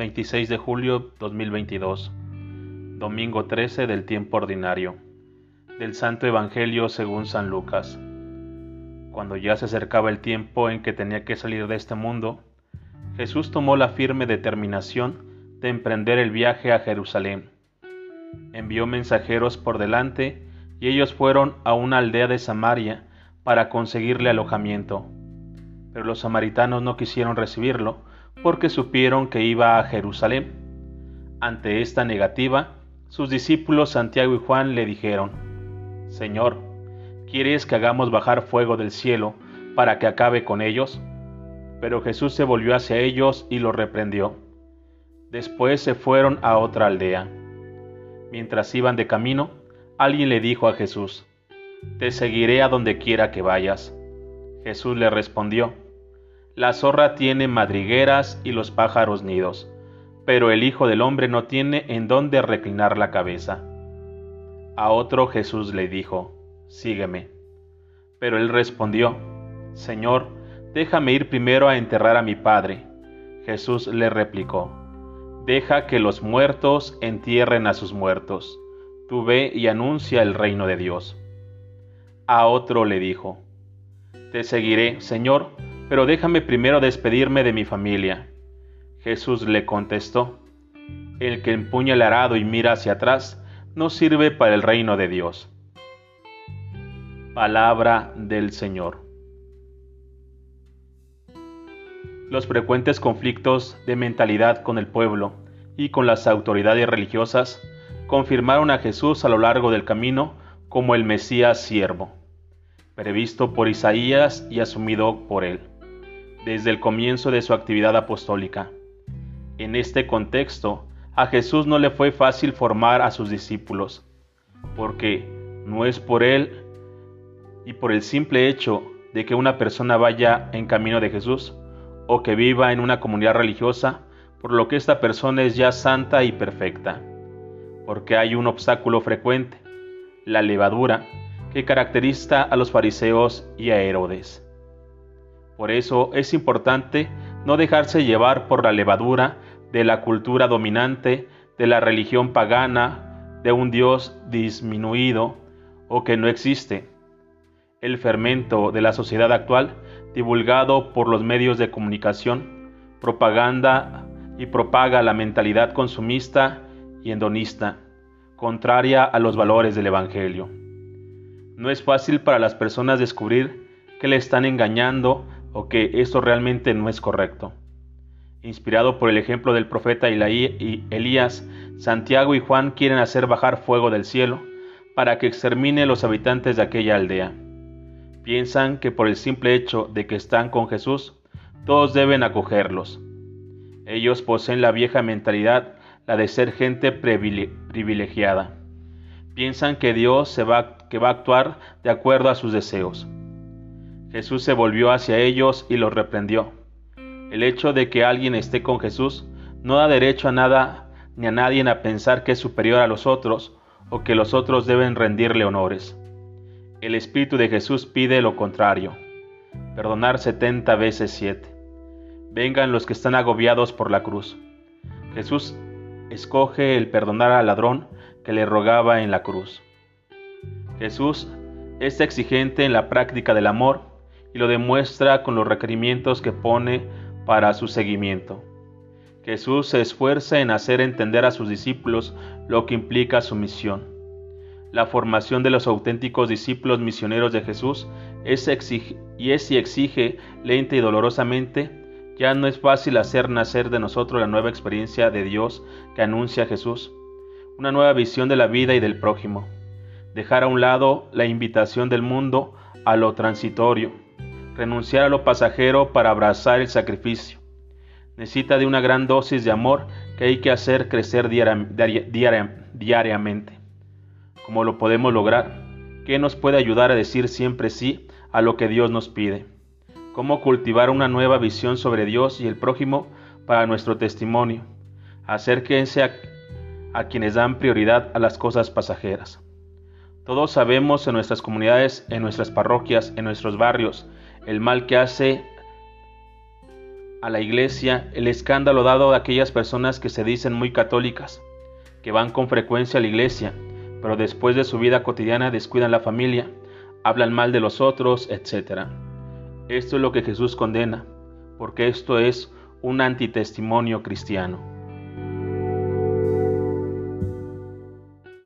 26 de julio 2022, domingo 13 del tiempo ordinario, del Santo Evangelio según San Lucas. Cuando ya se acercaba el tiempo en que tenía que salir de este mundo, Jesús tomó la firme determinación de emprender el viaje a Jerusalén. Envió mensajeros por delante y ellos fueron a una aldea de Samaria para conseguirle alojamiento. Pero los samaritanos no quisieron recibirlo porque supieron que iba a Jerusalén. Ante esta negativa, sus discípulos Santiago y Juan le dijeron, Señor, ¿quieres que hagamos bajar fuego del cielo para que acabe con ellos? Pero Jesús se volvió hacia ellos y los reprendió. Después se fueron a otra aldea. Mientras iban de camino, alguien le dijo a Jesús, Te seguiré a donde quiera que vayas. Jesús le respondió, La zorra tiene madrigueras y los pájaros nidos, pero el Hijo del Hombre no tiene en dónde reclinar la cabeza. A otro Jesús le dijo, Sígueme. Pero él respondió, Señor, déjame ir primero a enterrar a mi Padre. Jesús le replicó, Deja que los muertos entierren a sus muertos. Tú ve y anuncia el reino de Dios. A otro le dijo, Te seguiré, Señor, pero déjame primero despedirme de mi familia. Jesús le contestó, El que empuña el arado y mira hacia atrás, no sirve para el reino de Dios. Palabra del Señor. Los frecuentes conflictos de mentalidad con el pueblo y con las autoridades religiosas confirmaron a Jesús a lo largo del camino como el Mesías siervo, previsto por Isaías y asumido por él, desde el comienzo de su actividad apostólica. En este contexto, a Jesús no le fue fácil formar a sus discípulos, porque no es por él y por el simple hecho de que una persona vaya en camino de Jesús, o que viva en una comunidad religiosa, por lo que esta persona es ya santa y perfecta. Porque hay un obstáculo frecuente, la levadura, que caracteriza a los fariseos y a Herodes. Por eso es importante no dejarse llevar por la levadura de la cultura dominante, de la religión pagana, de un Dios disminuido o que no existe. El fermento de la sociedad actual divulgado por los medios de comunicación, propaganda y propaga la mentalidad consumista y endonista, contraria a los valores del Evangelio. No es fácil para las personas descubrir que le están engañando o que esto realmente no es correcto. Inspirado por el ejemplo del profeta Elías, Santiago y Juan quieren hacer bajar fuego del cielo para que extermine los habitantes de aquella aldea. Piensan que por el simple hecho de que están con Jesús, todos deben acogerlos. Ellos poseen la vieja mentalidad, la de ser gente privilegiada. Piensan que Dios se va, que va a actuar de acuerdo a sus deseos. Jesús se volvió hacia ellos y los reprendió. El hecho de que alguien esté con Jesús no da derecho a nada ni a nadie a pensar que es superior a los otros o que los otros deben rendirle honores. El Espíritu de Jesús pide lo contrario, perdonar setenta veces siete. Vengan los que están agobiados por la cruz. Jesús escoge el perdonar al ladrón que le rogaba en la cruz. Jesús es exigente en la práctica del amor y lo demuestra con los requerimientos que pone para su seguimiento. Jesús se esfuerza en hacer entender a sus discípulos lo que implica su misión. La formación de los auténticos discípulos misioneros de Jesús es y es y exige lenta y dolorosamente, ya no es fácil hacer nacer de nosotros la nueva experiencia de Dios que anuncia Jesús, una nueva visión de la vida y del prójimo, dejar a un lado la invitación del mundo a lo transitorio, renunciar a lo pasajero para abrazar el sacrificio. Necesita de una gran dosis de amor que hay que hacer crecer diariamente. ¿Cómo lo podemos lograr? ¿Qué nos puede ayudar a decir siempre sí a lo que Dios nos pide? ¿Cómo cultivar una nueva visión sobre Dios y el prójimo para nuestro testimonio? Acérquense a, a quienes dan prioridad a las cosas pasajeras. Todos sabemos en nuestras comunidades, en nuestras parroquias, en nuestros barrios, el mal que hace a la iglesia el escándalo dado a aquellas personas que se dicen muy católicas, que van con frecuencia a la iglesia, pero después de su vida cotidiana descuidan la familia, hablan mal de los otros, etc. Esto es lo que Jesús condena, porque esto es un antitestimonio cristiano.